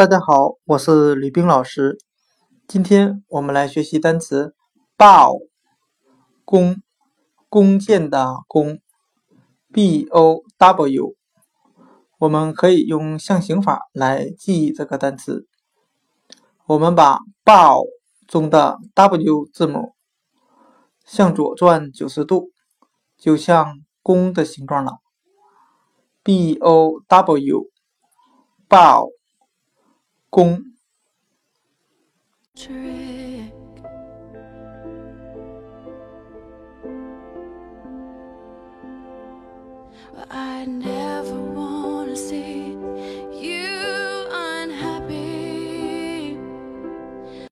大家好，我是吕冰老师。今天我们来学习单词 “bow”，弓，弓箭的弓，b o w。我们可以用象形法来记忆这个单词。我们把 “bow” 中的 w 字母向左转九十度，就像弓的形状了。b o w，bow。公 tree